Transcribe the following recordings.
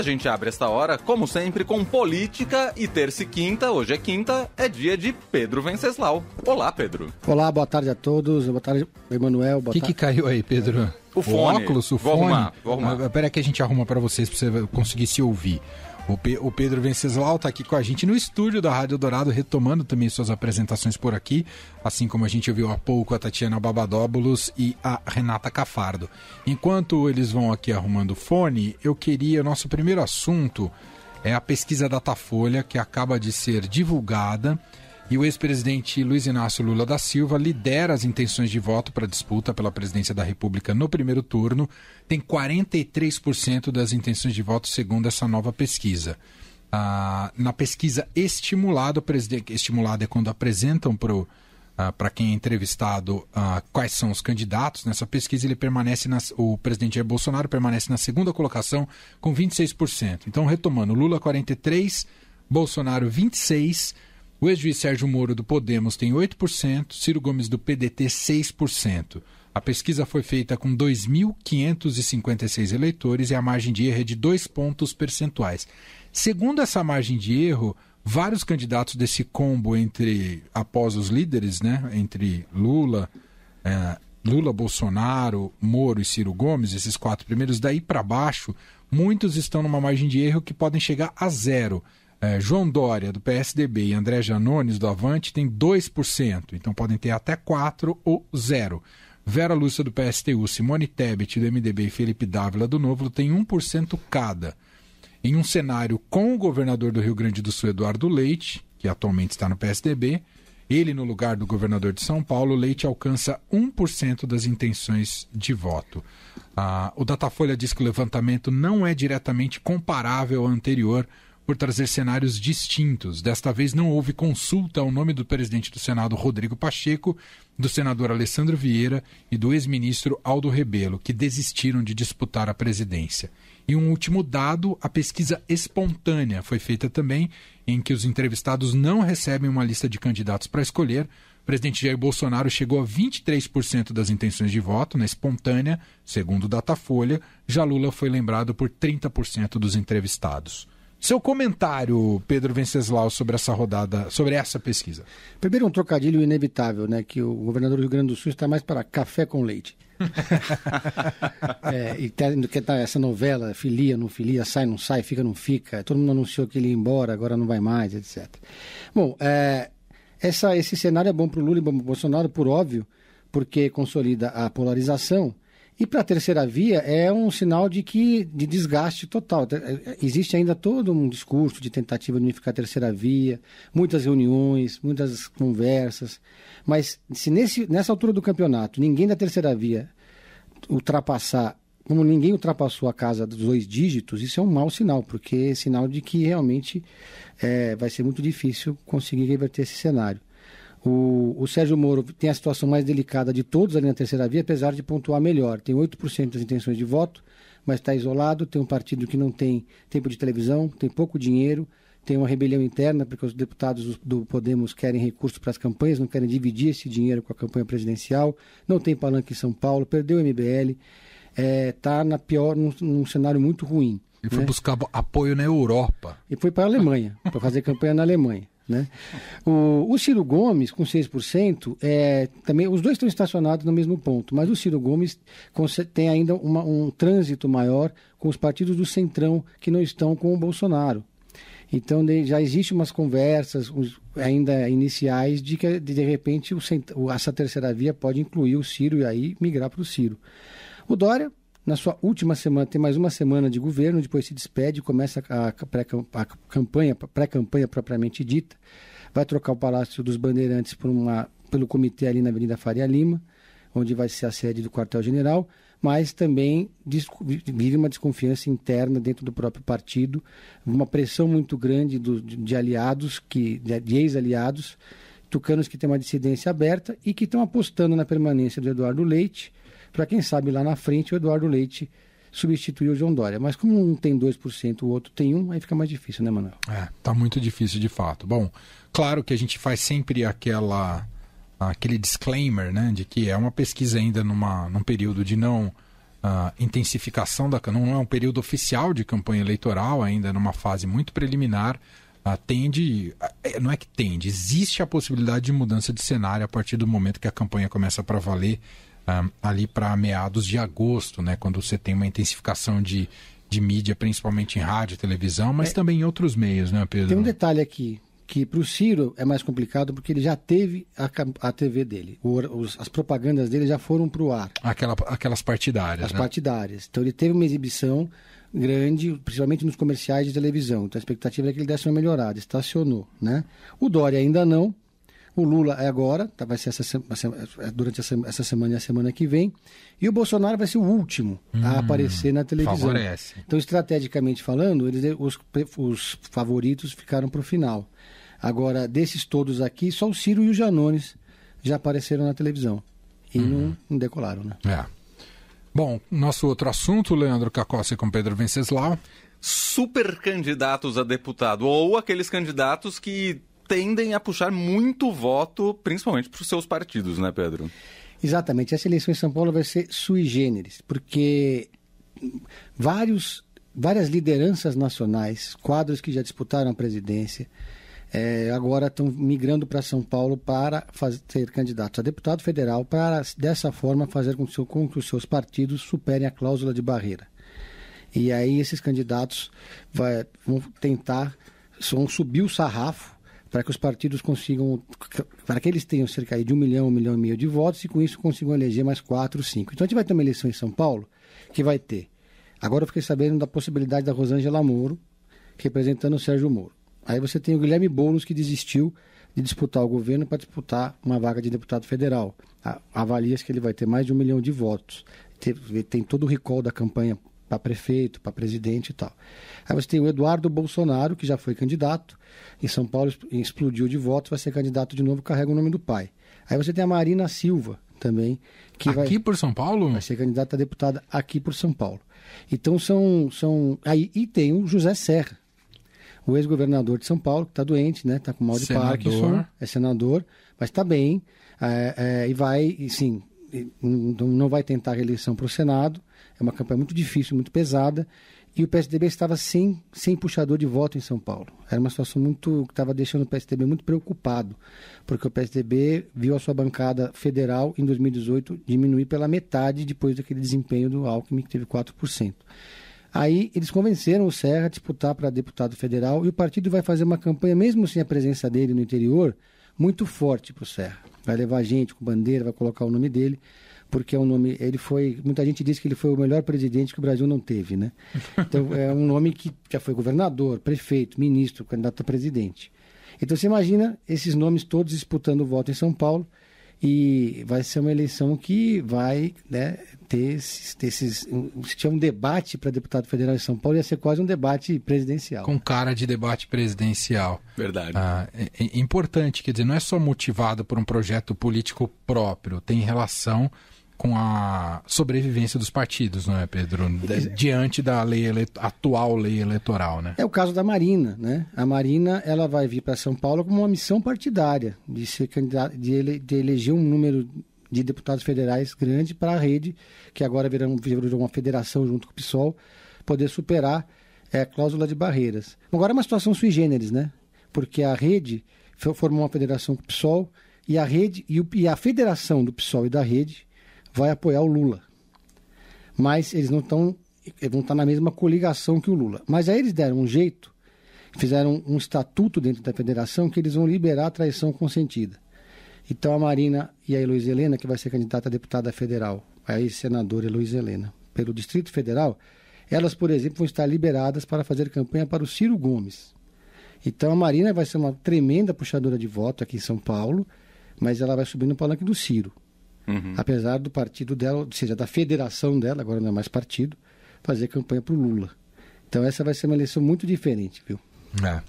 a gente abre esta hora, como sempre, com política e terça e quinta, hoje é quinta, é dia de Pedro Venceslau. Olá, Pedro. Olá, boa tarde a todos. Boa tarde, Emanuel. O que, que caiu aí, Pedro? O fone. O óculos, o vou fone. Arrumar, vou arrumar. Ah, Pera que a gente arruma para vocês, para você conseguir se ouvir. O, Pe o Pedro Venceslau está aqui com a gente no estúdio da Rádio Dourado, retomando também suas apresentações por aqui, assim como a gente ouviu há pouco a Tatiana Babadóbulos e a Renata Cafardo. Enquanto eles vão aqui arrumando o fone, eu queria, nosso primeiro assunto é a pesquisa Datafolha, que acaba de ser divulgada, e o ex-presidente Luiz Inácio Lula da Silva lidera as intenções de voto para a disputa pela presidência da República no primeiro turno. Tem 43% das intenções de voto, segundo essa nova pesquisa. Ah, na pesquisa estimulada, estimulada é quando apresentam para para quem é entrevistado ah, quais são os candidatos nessa pesquisa, ele permanece nas, o presidente Jair Bolsonaro permanece na segunda colocação com 26%. Então, retomando, Lula 43, Bolsonaro 26, o ex-juiz Sérgio Moro do Podemos tem 8%, Ciro Gomes do PDT 6%. A pesquisa foi feita com 2.556 eleitores e a margem de erro é de 2 pontos percentuais. Segundo essa margem de erro, vários candidatos desse combo entre após os líderes, né, entre Lula, eh, Lula, Bolsonaro, Moro e Ciro Gomes, esses quatro primeiros, daí para baixo, muitos estão numa margem de erro que podem chegar a zero. Eh, João Dória, do PSDB, e André Janones, do Avante, tem 2%, então podem ter até 4 ou zero. Vera Lúcia, do PSTU, Simone Tebet, do MDB e Felipe Dávila, do Novo, tem 1% cada. Em um cenário com o governador do Rio Grande do Sul, Eduardo Leite, que atualmente está no PSDB, ele no lugar do governador de São Paulo, Leite alcança 1% das intenções de voto. Ah, o Datafolha diz que o levantamento não é diretamente comparável ao anterior por trazer cenários distintos. Desta vez não houve consulta ao nome do presidente do Senado, Rodrigo Pacheco, do senador Alessandro Vieira e do ex-ministro Aldo Rebelo, que desistiram de disputar a presidência. E um último dado, a pesquisa espontânea foi feita também, em que os entrevistados não recebem uma lista de candidatos para escolher. O presidente Jair Bolsonaro chegou a 23% das intenções de voto na espontânea, segundo Datafolha. Já Lula foi lembrado por 30% dos entrevistados. Seu comentário, Pedro Venceslau, sobre essa rodada, sobre essa pesquisa. Primeiro, um trocadilho inevitável, né? Que o governador do Rio Grande do Sul está mais para café com leite. é, e tem, que tá essa novela, filia, não filia, sai, não sai, fica, não fica. Todo mundo anunciou que ele ia embora, agora não vai mais, etc. Bom, é, essa, esse cenário é bom para o Lula e bom para o Bolsonaro, por óbvio, porque consolida a polarização. E para a terceira via é um sinal de que de desgaste total. Existe ainda todo um discurso de tentativa de unificar a terceira via, muitas reuniões, muitas conversas. Mas se nesse, nessa altura do campeonato ninguém da terceira via ultrapassar, como ninguém ultrapassou a casa dos dois dígitos, isso é um mau sinal, porque é sinal de que realmente é, vai ser muito difícil conseguir reverter esse cenário. O, o, Sérgio Moro tem a situação mais delicada de todos ali na terceira via, apesar de pontuar melhor. Tem 8% das intenções de voto, mas está isolado. Tem um partido que não tem tempo de televisão, tem pouco dinheiro, tem uma rebelião interna, porque os deputados do Podemos querem recursos para as campanhas, não querem dividir esse dinheiro com a campanha presidencial. Não tem palanque em São Paulo, perdeu o MBL. Está é, na pior, num, num cenário muito ruim. E foi né? buscar apoio na Europa. E foi para a Alemanha, para fazer campanha na Alemanha. Né? O, o, Ciro Gomes, com 6%, é, também, os dois estão estacionados no mesmo ponto, mas o Ciro Gomes tem ainda uma, um trânsito maior com os partidos do Centrão que não estão com o Bolsonaro. Então já existem umas conversas ainda iniciais de que de repente o, essa terceira via pode incluir o Ciro e aí migrar para o Ciro. O Dória na sua última semana, tem mais uma semana de governo, depois se despede, começa a, pré-campanha, pré-campanha propriamente dita, vai trocar o Palácio dos Bandeirantes por uma, pelo comitê ali na Avenida Faria Lima, onde vai ser a sede do quartel-general, mas também vive uma desconfiança interna dentro do próprio partido, uma pressão muito grande do, de aliados, que, de ex-aliados, tucanos que têm uma dissidência aberta e que estão apostando na permanência do Eduardo Leite, para quem sabe lá na frente o Eduardo Leite substituir o João Dória. Mas como um tem 2%, o outro tem 1%, aí fica mais difícil, né, Manuel? É, tá muito difícil de fato. Bom, claro que a gente faz sempre aquela aquele disclaimer, né, de que é uma pesquisa ainda numa, num período de não uh, intensificação da não é um período oficial de campanha eleitoral ainda numa fase muito preliminar uh, tende uh, não é que tende existe a possibilidade de mudança de cenário a partir do momento que a campanha começa para valer ali para meados de agosto né quando você tem uma intensificação de de mídia principalmente em rádio televisão mas é, também em outros meios né Pedro tem um detalhe aqui que para o Ciro é mais complicado porque ele já teve a, a TV dele. O, os, as propagandas dele já foram para o ar. Aquela, aquelas partidárias. As né? partidárias. Então ele teve uma exibição grande, principalmente nos comerciais de televisão. Então a expectativa é que ele desse uma melhorada. Estacionou. Né? O Dória ainda não. O Lula é agora, tá, vai ser essa, é durante essa, essa, semana e a semana que vem. E o Bolsonaro vai ser o último hum, a aparecer na televisão. Favorece. Então, estrategicamente falando, eles, os, os favoritos ficaram para o final. Agora, desses todos aqui, só o Ciro e o Janones já apareceram na televisão. E uhum. não, não, decolaram, né? É. Bom, nosso outro assunto, Leandro Cacossi com Pedro Venceslau. Super candidatos a deputado, ou aqueles candidatos que tendem a puxar muito voto, principalmente para os seus partidos, né, Pedro? Exatamente. Essa eleição em São Paulo vai ser sui generis, porque vários, várias lideranças nacionais, quadros que já disputaram a presidência, é, agora estão migrando para São Paulo para fazer, ser candidatos a deputado federal, para dessa forma fazer com, seu, com que os seus partidos superem a cláusula de barreira. E aí esses candidatos vai, vão tentar, vão subir o sarrafo para que os partidos consigam, para que eles tenham cerca de um milhão, um milhão e meio de votos e com isso consigam eleger mais quatro, cinco. Então a gente vai ter uma eleição em São Paulo que vai ter. Agora eu fiquei sabendo da possibilidade da Rosângela Moro representando o Sérgio Moro. Aí você tem o Guilherme Boulos, que desistiu de disputar o governo para disputar uma vaga de deputado federal. Avalia-se que ele vai ter mais de um milhão de votos. Tem, todo o recall da campanha para prefeito, para presidente e tal. Aí você tem o Eduardo Bolsonaro, que já foi candidato, em São Paulo explodiu de votos, vai ser candidato de novo, carrega o nome do pai. Aí você tem a Marina Silva também, que aqui vai, por São Paulo? Vai ser candidata a deputada aqui por São Paulo. Então são. são aí, e tem o José Serra, o ex-governador de São Paulo, que está doente, né? Está com mal de senador. Parkinson, é senador, mas está bem. É, é, e vai, e, sim, não vai tentar a reeleição para o Senado. É uma campanha muito difícil, muito pesada. E o PSDB estava sem, sem puxador de voto em São Paulo. Era uma situação muito que estava deixando o PSDB muito preocupado, porque o PSDB viu a sua bancada federal em 2018 diminuir pela metade depois daquele desempenho do Alckmin, que teve 4%. Aí eles convenceram o Serra a disputar para deputado federal e o partido vai fazer uma campanha, mesmo sem a presença dele no interior, muito forte para o Serra. Vai levar gente com bandeira, vai colocar o nome dele, porque é um nome. Ele foi. Muita gente diz que ele foi o melhor presidente que o Brasil não teve, né? Então é um nome que já foi governador, prefeito, ministro, candidato a presidente. Então você imagina esses nomes todos disputando o voto em São Paulo e vai ser uma eleição que vai né, ter esses, ter esses se tinha um debate para deputado federal em São Paulo ia ser quase um debate presidencial. Com cara de debate presidencial. Verdade. Ah, é, é importante quer dizer não é só motivado por um projeto político próprio tem relação com a sobrevivência dos partidos, não é, Pedro? Diante da lei atual lei eleitoral, né? É o caso da Marina, né? A Marina ela vai vir para São Paulo com uma missão partidária de ser candidata, de, ele, de eleger um número de deputados federais grande para a rede, que agora virou, virou uma federação junto com o PSOL, poder superar é, a cláusula de barreiras. Agora é uma situação sui generis, né? Porque a rede formou uma federação com o PSOL e a rede e, o, e a federação do PSOL e da rede vai apoiar o Lula. Mas eles não estão. vão estar na mesma coligação que o Lula. Mas aí eles deram um jeito, fizeram um estatuto dentro da federação que eles vão liberar a traição consentida. Então a Marina e a Heloísa Helena, que vai ser candidata a deputada federal, a ex-senadora Heloísa Helena, pelo Distrito Federal, elas, por exemplo, vão estar liberadas para fazer campanha para o Ciro Gomes. Então a Marina vai ser uma tremenda puxadora de voto aqui em São Paulo, mas ela vai subir no palanque do Ciro. Uhum. Apesar do partido dela, ou seja, da federação dela, agora não é mais partido, fazer campanha para o Lula. Então essa vai ser uma eleição muito diferente, viu? É.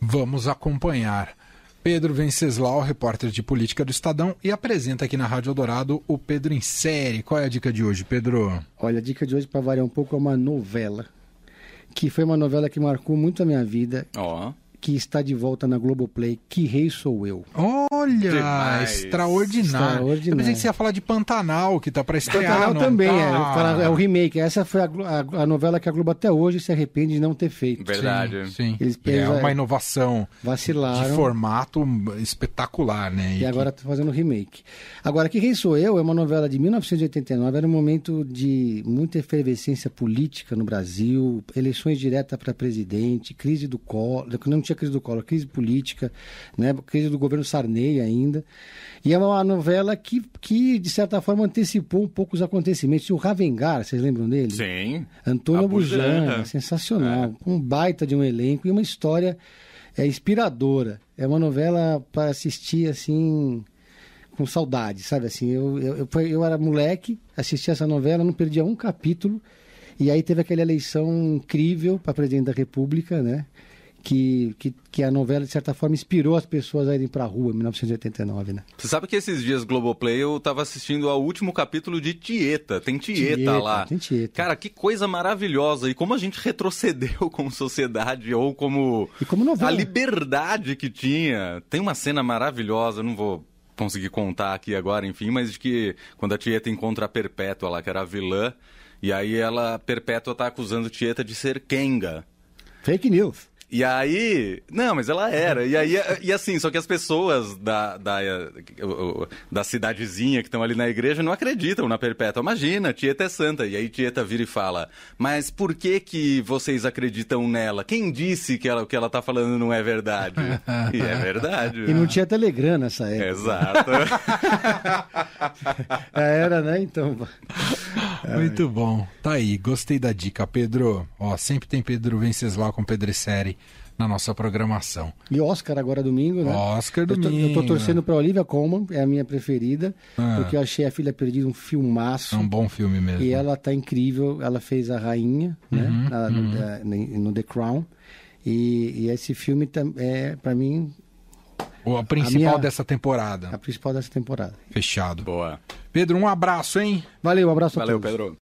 Vamos acompanhar. Pedro Venceslau, repórter de política do Estadão, e apresenta aqui na Rádio Eldorado o Pedro em série. Qual é a dica de hoje, Pedro? Olha, a dica de hoje, para variar um pouco, é uma novela. Que foi uma novela que marcou muito a minha vida. Ó. Oh. Que está de volta na Globoplay, Que Rei Sou Eu. Olha, Demais. extraordinário. Extraordinário. Eu pensei que você ia falar de Pantanal, que tá pra estrear. Pantanal não também, tá? é, é o remake. Essa foi a, a- a novela que a Globo até hoje se arrepende de não ter feito. Verdade. Sim, sim. Eles E é uma inovação de Vacilaram. formato espetacular, né? E que- agora está fazendo remake. Agora, Que Rei Sou Eu é uma novela de 1989, era um momento de muita efervescência política no Brasil, eleições diretas para presidente, crise do Collor, não tinha crise do Collor, crise política, né, crise do governo Sarney ainda. E é uma novela que, que, de certa forma, antecipou um pouco os acontecimentos. E o Ravengar, vocês lembram dele? Sim. Antônio. Abujamra, sensacional. Um baita de um elenco e uma história é, inspiradora. É uma novela para assistir assim com saudade, sabe assim? Eu, eu, eu, eu era moleque, assisti essa novela, não perdia um capítulo. E aí teve aquela eleição incrível para presidente da República, né? Que, que, que a novela, de certa forma, inspirou as pessoas a irem para a rua em 1989, né? Você sabe que esses dias Globoplay eu tava assistindo ao último capítulo de Tieta. Tem Tieta, Tieta, lá. tem Tieta. Cara, que coisa maravilhosa. E como a gente retrocedeu como sociedade, ou como. E como novela. A liberdade que tinha. Tem uma cena maravilhosa, não vou conseguir contar aqui agora, enfim, mas de que quando a Tieta encontra a Perpétua lá, que era a vilã, e aí ela, Perpétua tá acusando Tieta de ser Kenga. Fake news. E aí. Não, mas ela era. E aí, e assim, só que as pessoas da, da, da cidadezinha que estão ali na igreja não acreditam na Perpétua. Imagina, Tieta é santa. E aí Tieta vira e fala: Mas por que que vocês acreditam nela? Quem disse que ela, o que ela tá falando não é verdade? E é verdade. E não tinha Telegram nessa época. Exato. Era, né? Então. Muito bom. Tá aí, gostei da dica, Pedro. Ó, sempre tem Pedro Venceslau com Pedro Série na nossa programação. E Oscar agora domingo, né? Oscar Eu tô, domingo. eu tô torcendo pra Olivia Colman, é a minha preferida, Ah. porque eu achei a Filha Perdida um filmaço. É um bom filme mesmo. E ela tá incrível, ela fez a rainha, né? Uhum, na- no, da- no The Crown. E, e esse filme tam- é, pra mim, O a principal minha- dessa temporada. a principal dessa temporada. Fechado. Boa. Pedro, um abraço, hein? Valeu, um abraço a Valeu, todos. Pedro.